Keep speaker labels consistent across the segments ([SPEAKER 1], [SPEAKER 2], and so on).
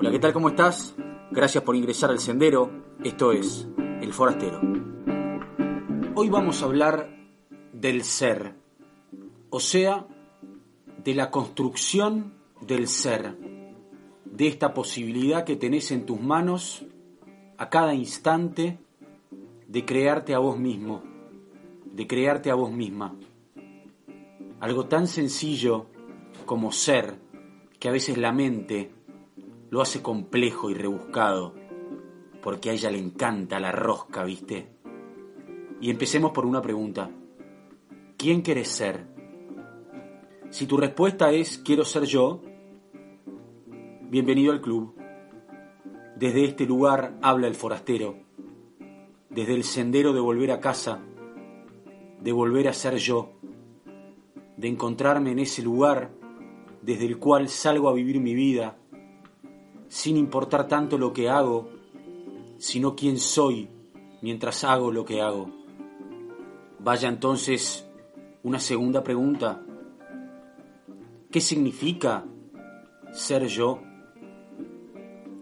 [SPEAKER 1] Hola, ¿qué tal? ¿Cómo estás? Gracias por ingresar al sendero. Esto es El Forastero. Hoy vamos a hablar del ser, o sea, de la construcción del ser, de esta posibilidad que tenés en tus manos a cada instante de crearte a vos mismo, de crearte a vos misma. Algo tan sencillo como ser, que a veces la mente lo hace complejo y rebuscado, porque a ella le encanta la rosca, ¿viste? Y empecemos por una pregunta. ¿Quién querés ser? Si tu respuesta es quiero ser yo, bienvenido al club. Desde este lugar habla el forastero, desde el sendero de volver a casa, de volver a ser yo, de encontrarme en ese lugar desde el cual salgo a vivir mi vida, sin importar tanto lo que hago, sino quién soy mientras hago lo que hago. Vaya entonces una segunda pregunta. ¿Qué significa ser yo?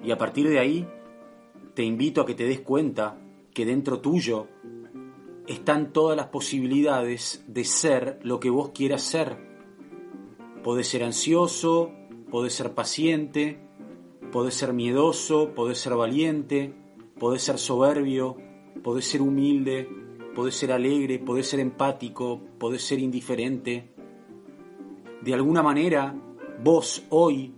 [SPEAKER 1] Y a partir de ahí, te invito a que te des cuenta que dentro tuyo están todas las posibilidades de ser lo que vos quieras ser. Podés ser ansioso, podés ser paciente, podés ser miedoso, podés ser valiente, podés ser soberbio, podés ser humilde, podés ser alegre, podés ser empático, podés ser indiferente. De alguna manera, vos hoy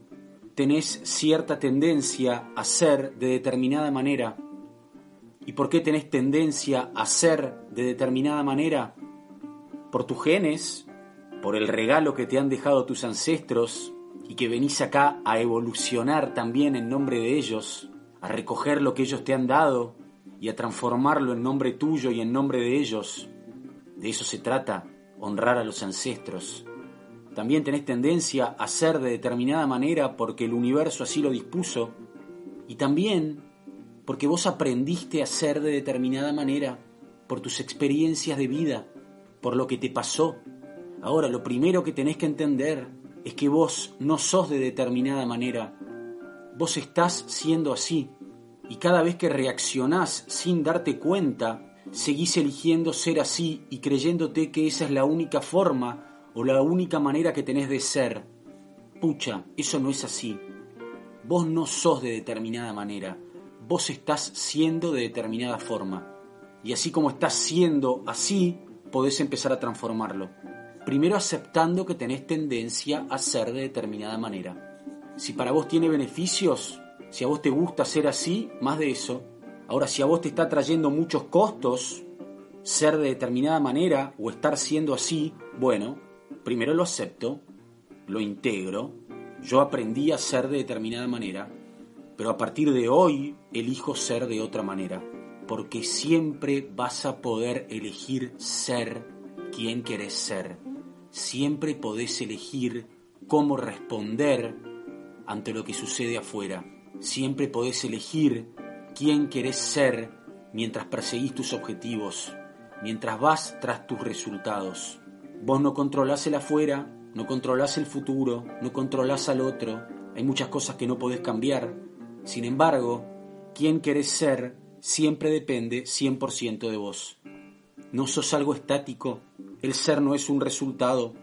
[SPEAKER 1] tenés cierta tendencia a ser de determinada manera ¿Y por qué tenés tendencia a ser de determinada manera? Por tus genes, por el regalo que te han dejado tus ancestros y que venís acá a evolucionar también en nombre de ellos, a recoger lo que ellos te han dado y a transformarlo en nombre tuyo y en nombre de ellos. De eso se trata, honrar a los ancestros. También tenés tendencia a ser de determinada manera porque el universo así lo dispuso. Y también porque vos aprendiste a ser de determinada manera por tus experiencias de vida, por lo que te pasó. Ahora, lo primero que tenés que entender es que vos no sos de determinada manera. Vos estás siendo así. Y cada vez que reaccionás sin darte cuenta, seguís eligiendo ser así y creyéndote que esa es la única forma o la única manera que tenés de ser. Pucha, eso no es así. Vos no sos de determinada manera vos estás siendo de determinada forma. Y así como estás siendo así, podés empezar a transformarlo. Primero aceptando que tenés tendencia a ser de determinada manera. Si para vos tiene beneficios, si a vos te gusta ser así, más de eso. Ahora, si a vos te está trayendo muchos costos ser de determinada manera o estar siendo así, bueno, primero lo acepto, lo integro, yo aprendí a ser de determinada manera, pero a partir de hoy elijo ser de otra manera, porque siempre vas a poder elegir ser quien querés ser. Siempre podés elegir cómo responder ante lo que sucede afuera. Siempre podés elegir quién querés ser mientras perseguís tus objetivos, mientras vas tras tus resultados. Vos no controlás el afuera, no controlás el futuro, no controlás al otro. Hay muchas cosas que no podés cambiar, sin embargo, quién querés ser siempre depende 100% de vos. No sos algo estático, el ser no es un resultado,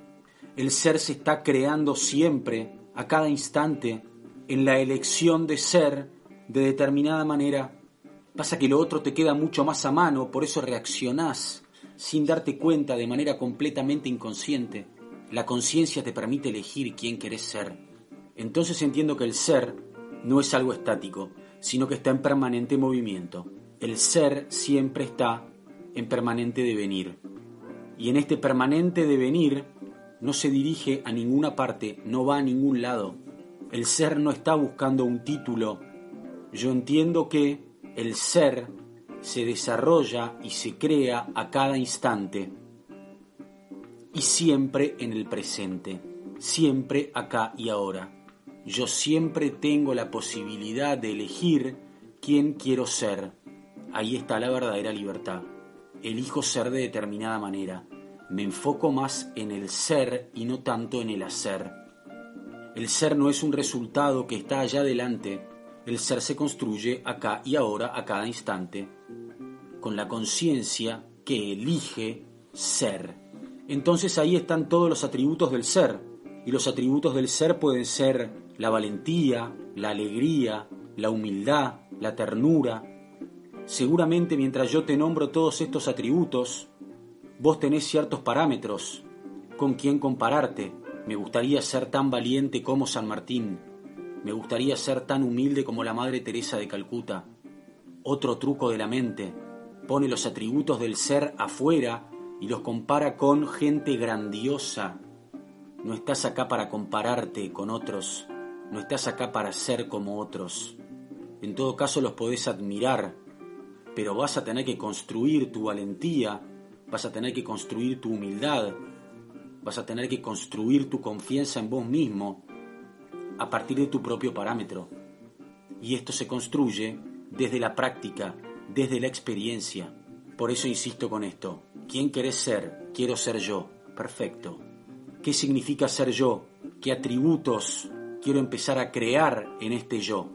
[SPEAKER 1] el ser se está creando siempre, a cada instante, en la elección de ser de determinada manera. Pasa que lo otro te queda mucho más a mano, por eso reaccionás sin darte cuenta de manera completamente inconsciente. La conciencia te permite elegir quién querés ser. Entonces entiendo que el ser no es algo estático, sino que está en permanente movimiento. El ser siempre está en permanente devenir. Y en este permanente devenir no se dirige a ninguna parte, no va a ningún lado. El ser no está buscando un título. Yo entiendo que el ser se desarrolla y se crea a cada instante y siempre en el presente, siempre acá y ahora yo siempre tengo la posibilidad de elegir quién quiero ser. Ahí está la verdadera libertad. Elijo ser de determinada manera. Me enfoco más en el ser y no tanto en el hacer. El ser no es un resultado que está allá adelante, El ser se construye acá y ahora, a cada instante, con la conciencia que elige ser. Entonces ahí están todos los atributos del ser. Y los atributos del ser pueden ser la valentía, la alegría, la humildad, la ternura. Seguramente mientras yo te nombro todos estos atributos, vos tenés ciertos parámetros con quien compararte. Me gustaría ser tan valiente como San Martín. Me gustaría ser tan humilde como la Madre Teresa de Calcuta. Otro truco de la mente. Pone los atributos del ser afuera y los compara con gente grandiosa. No estás acá para compararte con otros, no estás acá para ser como otros. En todo caso los podés admirar, pero vas a tener que construir tu valentía, vas a tener que construir tu humildad, vas a tener que construir tu confianza en vos mismo a partir de tu propio parámetro. Y esto se construye desde la práctica, desde la experiencia. Por eso insisto con esto. ¿Quién querés ser? Quiero ser yo. Perfecto. ¿Qué significa ser yo? ¿Qué atributos quiero empezar a crear en este yo?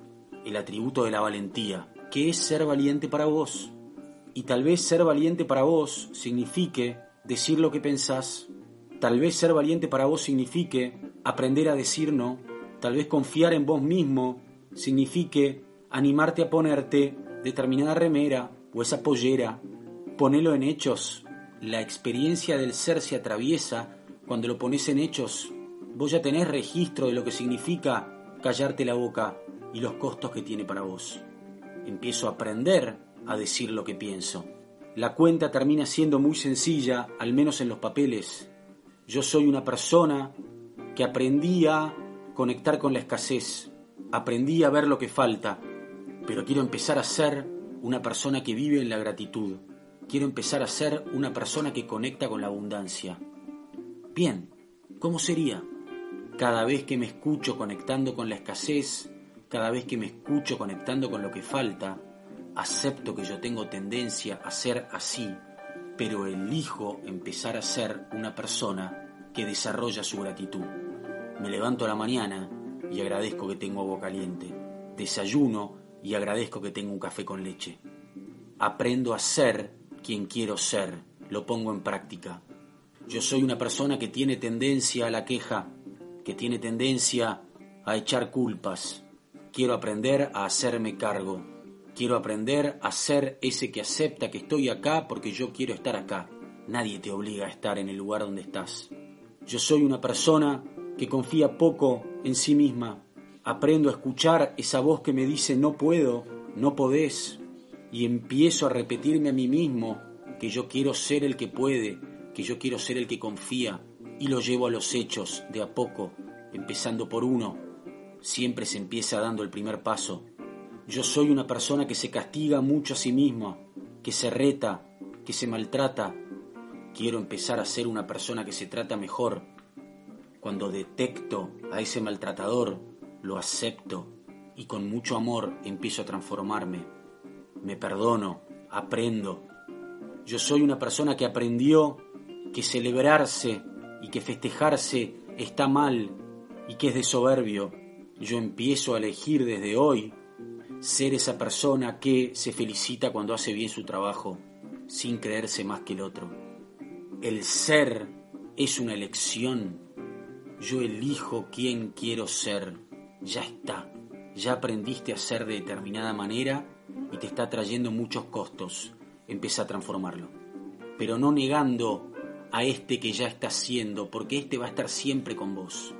[SPEAKER 1] El atributo de la valentía. ¿Qué es ser valiente para vos? Y tal vez ser valiente para vos signifique decir lo que pensás. Tal vez ser valiente para vos signifique aprender a decir no. Tal vez confiar en vos mismo signifique animarte a ponerte determinada remera o esa pollera. Ponelo en hechos, la experiencia del ser se atraviesa cuando lo pones en hechos. Vos ya tenés registro de lo que significa callarte la boca y los costos que tiene para vos. Empiezo a aprender a decir lo que pienso. La cuenta termina siendo muy sencilla, al menos en los papeles. Yo soy una persona que aprendí a conectar con la escasez, aprendí a ver lo que falta, pero quiero empezar a ser una persona que vive en la gratitud. Quiero empezar a ser una persona que conecta con la abundancia. Bien, ¿cómo sería? Cada vez que me escucho conectando con la escasez, cada vez que me escucho conectando con lo que falta, acepto que yo tengo tendencia a ser así, pero elijo empezar a ser una persona que desarrolla su gratitud. Me levanto a la mañana y agradezco que tengo agua caliente. Desayuno y agradezco que tengo un café con leche. Aprendo a ser quien quiero ser, lo pongo en práctica. Yo soy una persona que tiene tendencia a la queja, que tiene tendencia a echar culpas. Quiero aprender a hacerme cargo. Quiero aprender a ser ese que acepta que estoy acá porque yo quiero estar acá. Nadie te obliga a estar en el lugar donde estás. Yo soy una persona que confía poco en sí misma. Aprendo a escuchar esa voz que me dice no puedo, no podés, y empiezo a repetirme a mí mismo que yo quiero ser el que puede, que yo quiero ser el que confía, y lo llevo a los hechos de a poco, empezando por uno. Siempre se empieza dando el primer paso. Yo soy una persona que se castiga mucho a sí misma, que se reta, que se maltrata. Quiero empezar a ser una persona que se trata mejor. Cuando detecto a ese maltratador, lo acepto y con mucho amor empiezo a transformarme me perdono, aprendo. Yo soy una persona que aprendió que celebrarse y que festejarse está mal y que es de soberbio. Yo empiezo a elegir desde hoy ser esa persona que se felicita cuando hace bien su trabajo, sin creerse más que el otro. El ser es una elección. Yo elijo quién quiero ser. Ya está. Ya aprendiste a ser de determinada manera y te está trayendo muchos costos, empieza a transformarlo. Pero no negando a este que ya está siendo, porque este va a estar siempre con vos.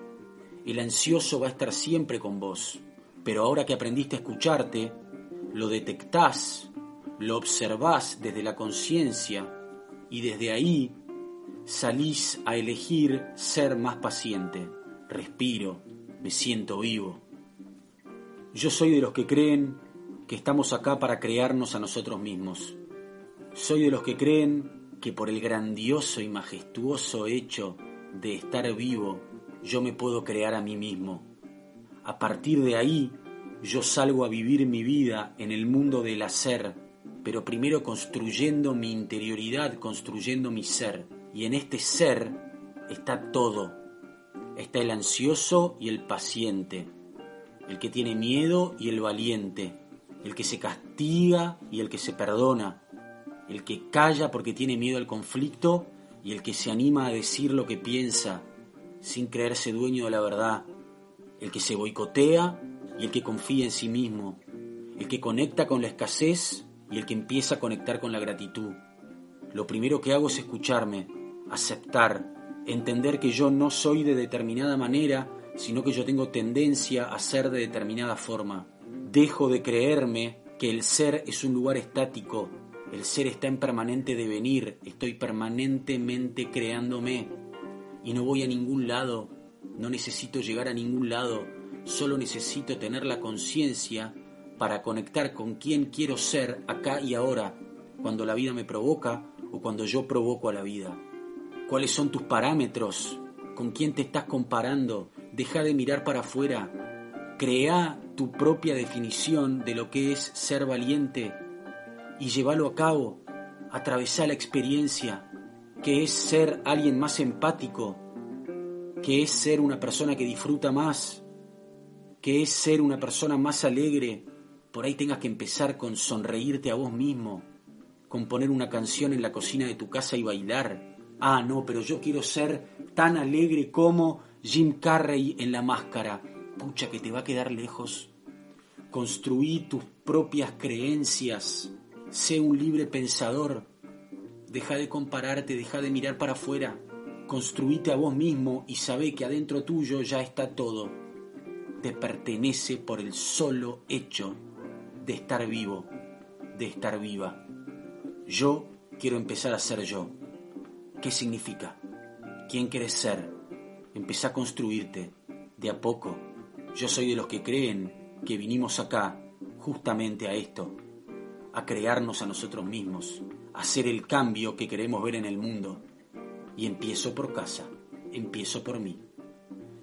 [SPEAKER 1] El ansioso va a estar siempre con vos. Pero ahora que aprendiste a escucharte, lo detectás, lo observás desde la conciencia y desde ahí salís a elegir ser más paciente. Respiro, me siento vivo. Yo soy de los que creen que estamos acá para crearnos a nosotros mismos. Soy de los que creen que por el grandioso y majestuoso hecho de estar vivo, yo me puedo crear a mí mismo. A partir de ahí, yo salgo a vivir mi vida en el mundo del hacer, pero primero construyendo mi interioridad, construyendo mi ser. Y en este ser está todo. Está el ansioso y el paciente, el que tiene miedo y el valiente, el que se castiga y el que se perdona, el que calla porque tiene miedo al conflicto y el que se anima a decir lo que piensa sin creerse dueño de la verdad, el que se boicotea y el que confía en sí mismo, el que conecta con la escasez y el que empieza a conectar con la gratitud. Lo primero que hago es escucharme, aceptar, entender que yo no soy de determinada manera, sino que yo tengo tendencia a ser de determinada forma. Dejo de creerme que el ser es un lugar estático, el ser está en permanente devenir, estoy permanentemente creándome y no voy a ningún lado, no necesito llegar a ningún lado, solo necesito tener la conciencia para conectar con quien quiero ser acá y ahora, cuando la vida me provoca o cuando yo provoco a la vida. ¿Cuáles son tus parámetros? ¿Con quién te estás comparando? Deja de mirar para afuera. Crea tu propia definición de lo que es ser valiente y llévalo a cabo. Atravesá la experiencia, que es ser alguien más empático, que es ser una persona que disfruta más, que es ser una persona más alegre. Por ahí tengas que empezar con sonreírte a vos mismo, con poner una canción en la cocina de tu casa y bailar ah, no, pero yo quiero ser tan alegre como Jim Carrey en la máscara. Pucha, que te va a quedar lejos. Construí tus propias creencias. Sé un libre pensador. Deja de compararte, deja de mirar para afuera. Construíte a vos mismo y sabe que adentro tuyo ya está todo. Te pertenece por el solo hecho de estar vivo, de estar viva. Yo quiero empezar a ser yo. ¿Qué significa? ¿Quién quieres ser? Empezá a construirte, de a poco. Yo soy de los que creen que vinimos acá justamente a esto, a crearnos a nosotros mismos, hacer el cambio que queremos ver en el mundo. Y empiezo por casa, empiezo por mí,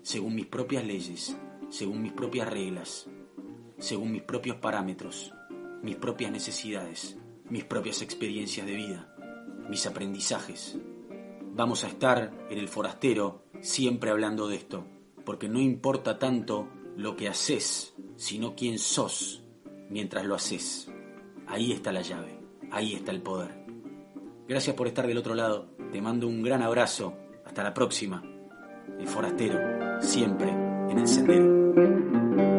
[SPEAKER 1] según mis propias leyes, según mis propias reglas, según mis propios parámetros, mis propias necesidades, mis propias experiencias de vida, mis aprendizajes, vamos a estar en el forastero siempre hablando de esto, porque no importa tanto lo que haces, sino quién sos mientras lo haces. Ahí está la llave, ahí está el poder. Gracias por estar del otro lado, te mando un gran abrazo, hasta la próxima. El forastero, siempre en el sendero.